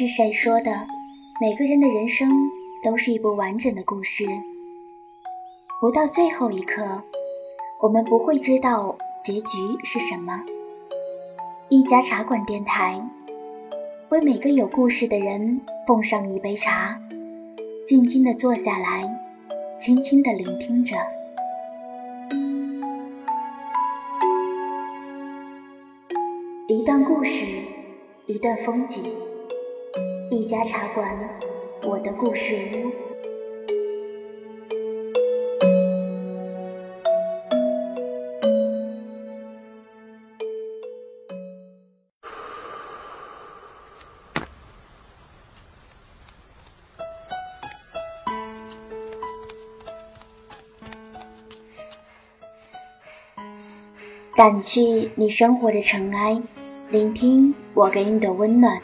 是谁说的？每个人的人生都是一部完整的故事。不到最后一刻，我们不会知道结局是什么。一家茶馆电台，为每个有故事的人奉上一杯茶，静静的坐下来，轻轻的聆听着。一段故事，一段风景。一家茶馆，我的故事屋。掸去你生活的尘埃，聆听我给你的温暖。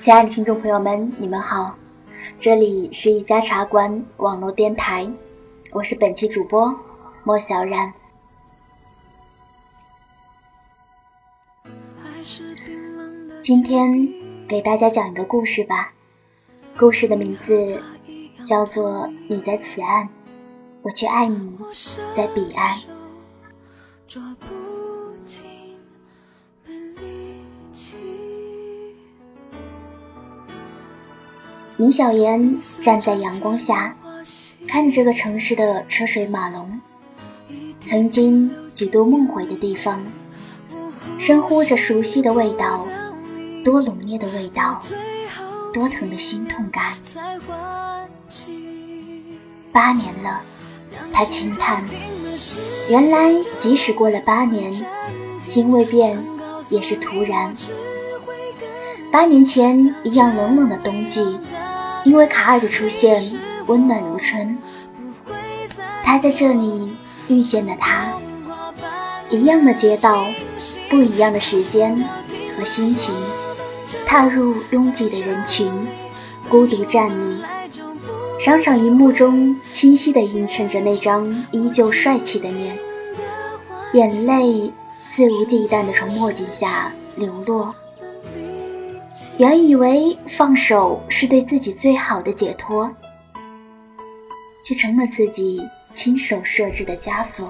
亲爱的听众朋友们，你们好，这里是一家茶馆网络电台，我是本期主播莫小然。今天给大家讲一个故事吧，故事的名字叫做《你在此岸，我却爱你在彼岸》。倪小妍站在阳光下，看着这个城市的车水马龙，曾经几度梦回的地方，深呼着熟悉的味道，多浓烈的味道，多疼的心痛感。八年了，他轻叹，原来即使过了八年，心未变，也是徒然。八年前一样冷冷的冬季。因为卡尔的出现，温暖如春。他在这里遇见了他，一样的街道，不一样的时间和心情。踏入拥挤的人群，孤独站立。商场荧幕中清晰地映衬着那张依旧帅气的脸，眼泪肆无忌惮地从墨镜下流落。原以为放手是对自己最好的解脱，却成了自己亲手设置的枷锁。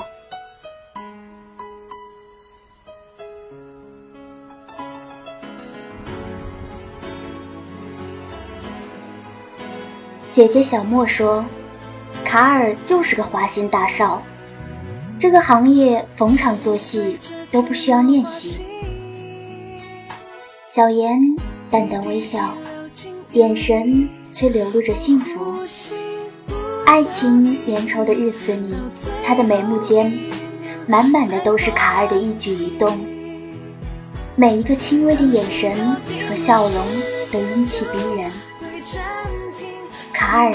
姐姐小莫说：“卡尔就是个花心大少，这个行业逢场作戏都不需要练习。”小妍。淡淡微笑，眼神却流露着幸福。爱情绵稠的日子里，他的眉目间满满的都是卡尔的一举一动，每一个轻微的眼神和笑容都英气逼人。卡尔，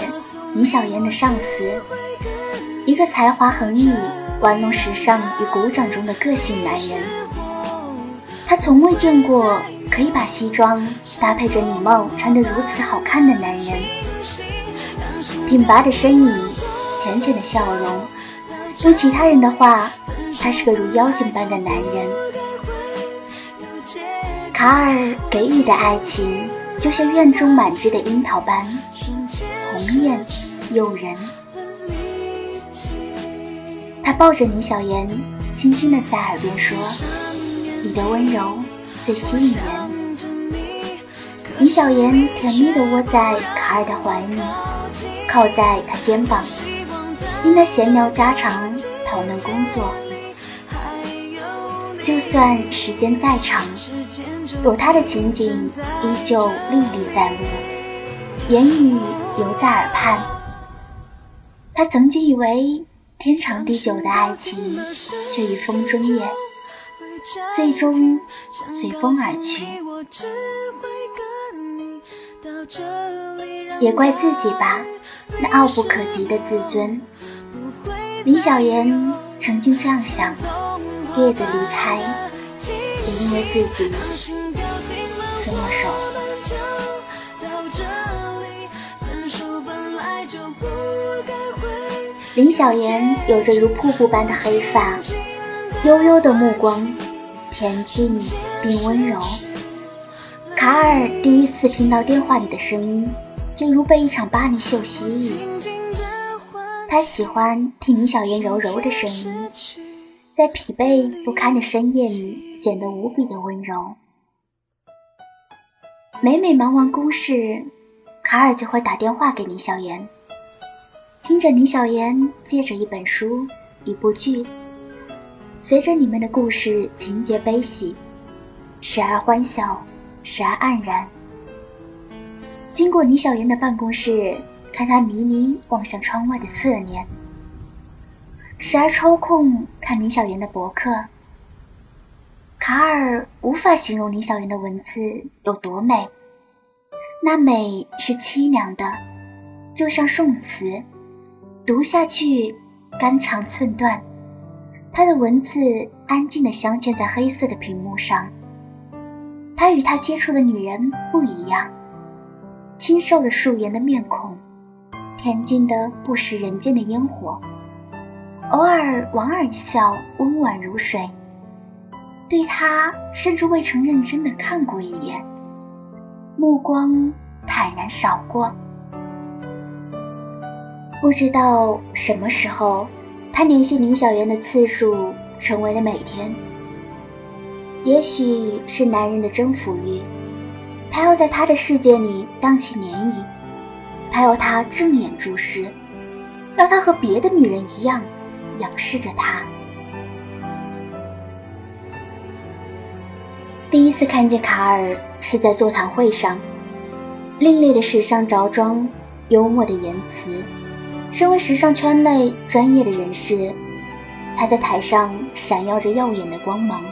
米小妍的上司，一个才华横溢、玩弄时尚与鼓掌中的个性男人。他从未见过。可以把西装搭配着礼帽穿得如此好看的男人，挺拔的身影，浅浅的笑容，用其他人的话，他是个如妖精般的男人。卡尔给予的爱情，就像院中满枝的樱桃般红艳诱人。他抱着李小妍，轻轻地在耳边说：“你的温柔。”最吸引人。李小妍甜蜜地窝在卡尔的怀里，靠在他肩膀，听他闲聊家常，讨论工作。就算时间再长，有他的情景依旧历历在目，言语犹在耳畔。他曾经以为天长地久的爱情，却与风中叶。最终随风而去，也怪自己吧，那傲不可及的自尊。李小妍曾经这样想，叶的离开，也因为自己松了手。林小妍有着如瀑布般的黑发，悠悠的目光。恬静并温柔，卡尔第一次听到电话里的声音，就如被一场巴黎秀吸引。他喜欢听林小妍柔柔的声音，在疲惫不堪的深夜里显得无比的温柔。每每忙完公事，卡尔就会打电话给林小妍，听着林小妍借着一本书、一部剧，随着你们的故事情节悲喜，时而欢笑，时而黯然。经过李小妍的办公室，看她迷离望向窗外的侧脸，时而抽空看李小妍的博客。卡尔无法形容李小妍的文字有多美，那美是凄凉的，就像宋词，读下去肝肠寸断。他的文字安静地镶嵌在黑色的屏幕上。他与他接触的女人不一样，清瘦的素颜的面孔，恬静的不食人间的烟火，偶尔莞尔一笑，温婉如水。对他甚至未曾认真的看过一眼，目光坦然扫过。不知道什么时候，他联系林小媛的次数成为了每天。也许是男人的征服欲，他要在他的世界里荡起涟漪，他要他正眼注视，要他和别的女人一样仰视着他。第一次看见卡尔是在座谈会上，另类的时尚着装，幽默的言辞。身为时尚圈内专业的人士，他在台上闪耀着耀眼的光芒。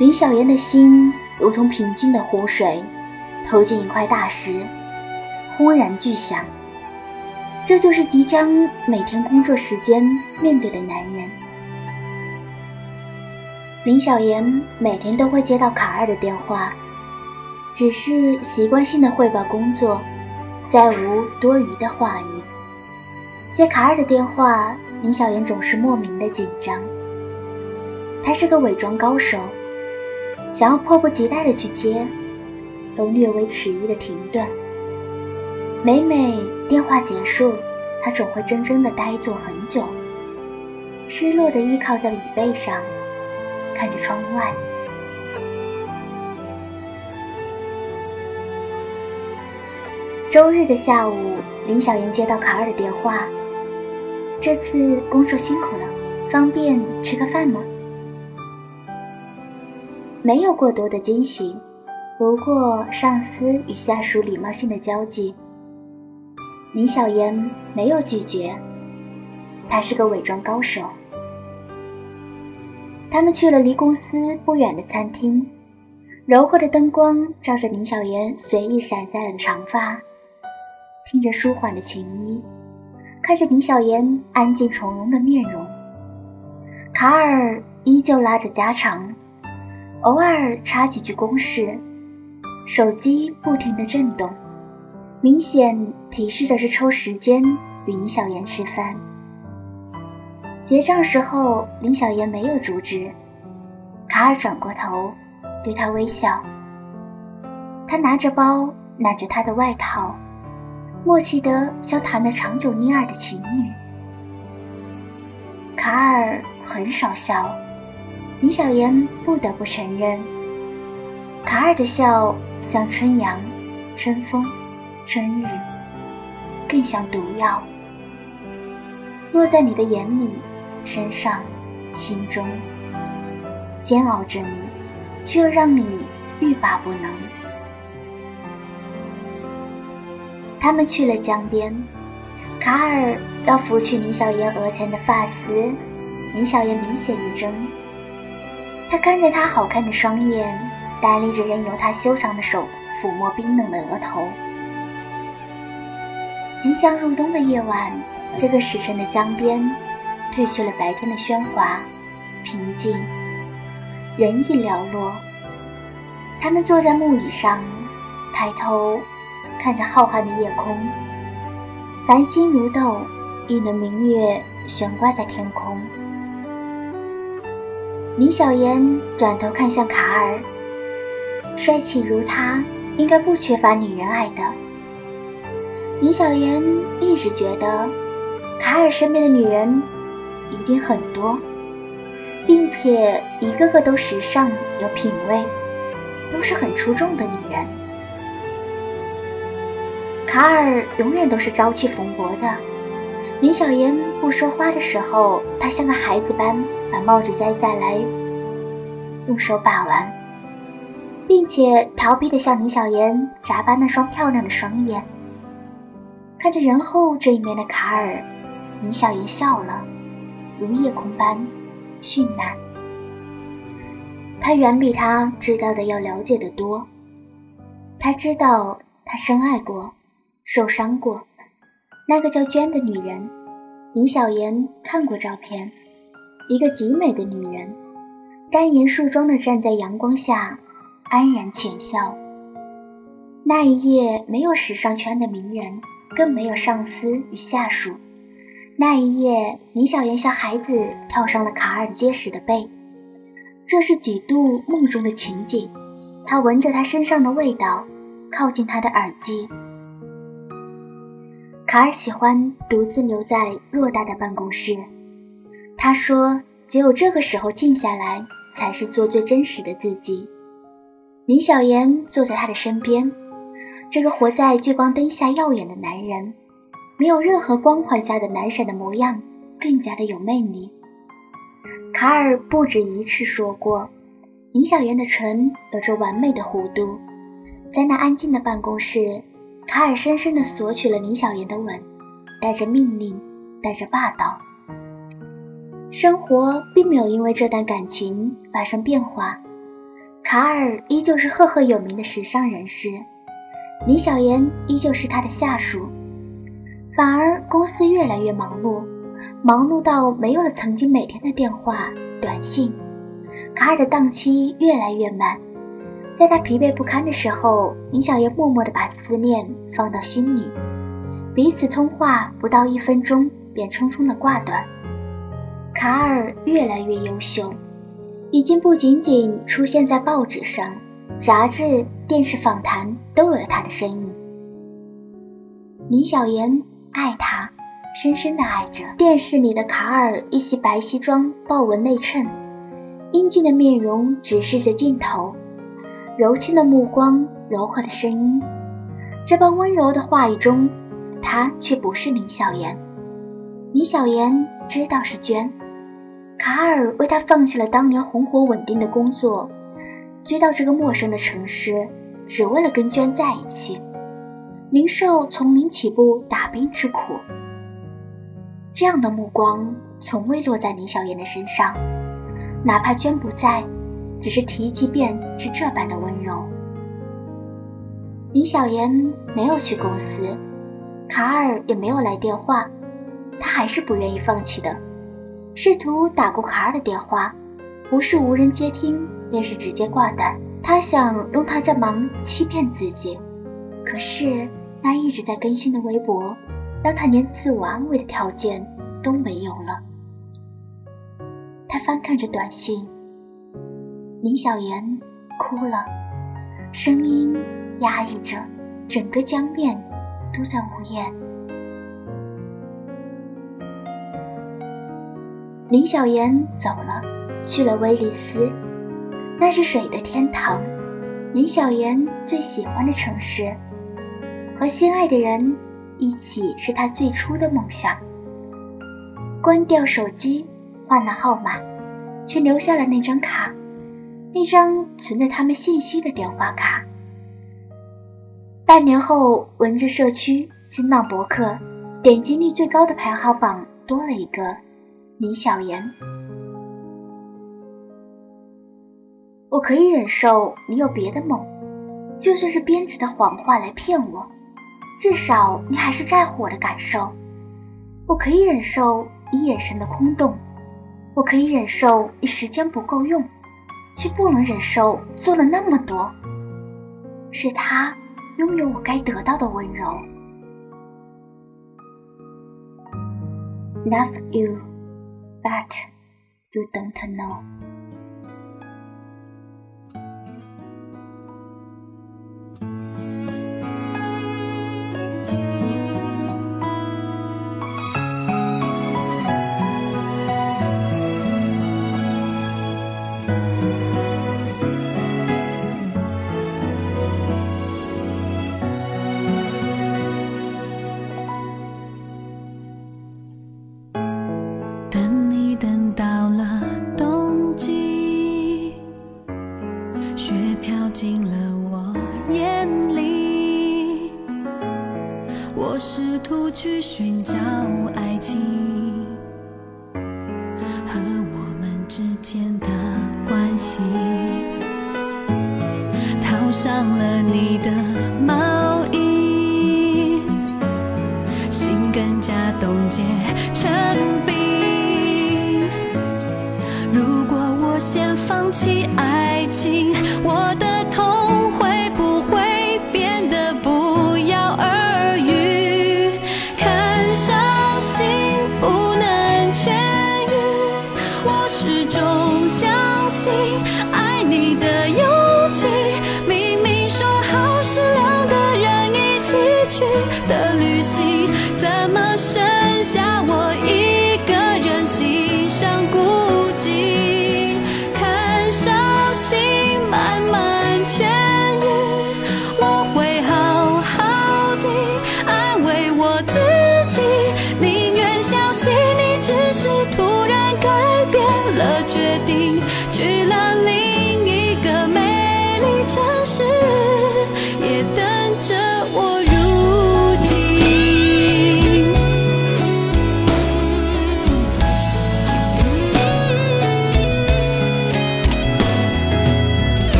林小妍的心如同平静的湖水，投进一块大石，轰然巨响。这就是即将每天工作时间面对的男人。林小妍每天都会接到卡尔的电话，只是习惯性的汇报工作，再无多余的话语。接卡尔的电话，林小妍总是莫名的紧张。他是个伪装高手，想要迫不及待的去接，都略微迟疑的停顿。每每电话结束，他总会怔怔的呆坐很久，失落的依靠在椅背上。看着窗外。周日的下午，林小莹接到卡尔的电话：“这次工作辛苦了，方便吃个饭吗？”没有过多的惊喜，不过上司与下属礼貌性的交际。林小妍没有拒绝，他是个伪装高手。他们去了离公司不远的餐厅，柔和的灯光照着林小妍随意散下的长发，听着舒缓的琴音，看着林小妍安静从容的面容。卡尔依旧拉着家常，偶尔插几句公式，手机不停的震动，明显提示的是抽时间与林小妍吃饭。结账时候，林小妍没有阻止。卡尔转过头，对他微笑。他拿着包，揽着他的外套，默契的像谈了长久恋爱的情侣。卡尔很少笑，李小妍不得不承认，卡尔的笑像春阳、春风、春日，更像毒药，落在你的眼里。身上，心中，煎熬着你，却又让你欲罢不能。他们去了江边，卡尔要拂去李小妍额前的发丝，李小妍明显一怔。他看着她好看的双眼，呆立着，任由他修长的手抚摸冰冷的额头。即将入冬的夜晚，这个时辰的江边。褪去了白天的喧哗，平静，人意寥落。他们坐在木椅上，抬头看着浩瀚的夜空，繁星如豆，一轮明月悬挂在天空。林小妍转头看向卡尔，帅气如他，应该不缺乏女人爱的。林小妍一直觉得，卡尔身边的女人一定很多，并且一个个都时尚有品味，都是很出众的女人。卡尔永远都是朝气蓬勃的。林小妍不说话的时候，他像个孩子般把帽子摘下来，用手把玩，并且调皮的向林小妍眨巴那双漂亮的双眼。看着人后这一面的卡尔，林小妍笑了，如夜空般绚烂。他远比他知道的要了解的多。他知道他深爱过，受伤过，那个叫娟的女人。林小妍看过照片，一个极美的女人，单颜梳妆的站在阳光下，安然浅笑。那一夜没有时尚圈的名人。更没有上司与下属。那一夜，李小妍像孩子跳上了卡尔结实的背，这是几度梦中的情景。他闻着他身上的味道，靠近他的耳机。卡尔喜欢独自留在偌大的办公室，他说：“只有这个时候静下来，才是做最真实的自己。”林小妍坐在他的身边。这个活在聚光灯下耀眼的男人，没有任何光环下的男神的模样更加的有魅力。卡尔不止一次说过，林小妍的唇有着完美的弧度。在那安静的办公室，卡尔深深地索取了林小妍的吻，带着命令，带着霸道。生活并没有因为这段感情发生变化，卡尔依旧是赫赫有名的时尚人士。林小妍依旧是他的下属，反而公司越来越忙碌，忙碌到没有了曾经每天的电话、短信。卡尔的档期越来越满，在他疲惫不堪的时候，林小妍默默地把思念放到心里，彼此通话不到一分钟便匆匆地挂断。卡尔越来越优秀，已经不仅仅出现在报纸上。杂志、电视访谈都有了他的身影。林小妍爱他，深深的爱着。电视里的卡尔一袭白西装，豹纹内衬，英俊的面容直视着镜头，柔情的目光，柔和的声音，这般温柔的话语中，他却不是林小妍。林小妍知道是娟，卡尔为他放弃了当年红火稳定的工作。追到这个陌生的城市，只为了跟娟在一起，零受从零起步打拼之苦。这样的目光从未落在林小妍的身上，哪怕娟不在，只是提及便是这般的温柔。林小妍没有去公司，卡尔也没有来电话，他还是不愿意放弃的，试图打过卡尔的电话，不是无人接听。便是直接挂断。他想用他这忙欺骗自己，可是那一直在更新的微博，让他连自我安慰的条件都没有了。他翻看着短信，林小妍哭了，声音压抑着，整个江面都在呜咽。林小妍走了，去了威尼斯。那是水的天堂，林小妍最喜欢的城市，和心爱的人一起是她最初的梦想。关掉手机，换了号码，却留下了那张卡，那张存着他们信息的电话卡。半年后，文字社区、新浪博客点击率最高的排行榜多了一个李小妍。我可以忍受你有别的梦，就算是编织的谎话来骗我，至少你还是在乎我的感受。我可以忍受你眼神的空洞，我可以忍受你时间不够用，却不能忍受做了那么多。是他拥有我该得到的温柔。Love you, but you don't know.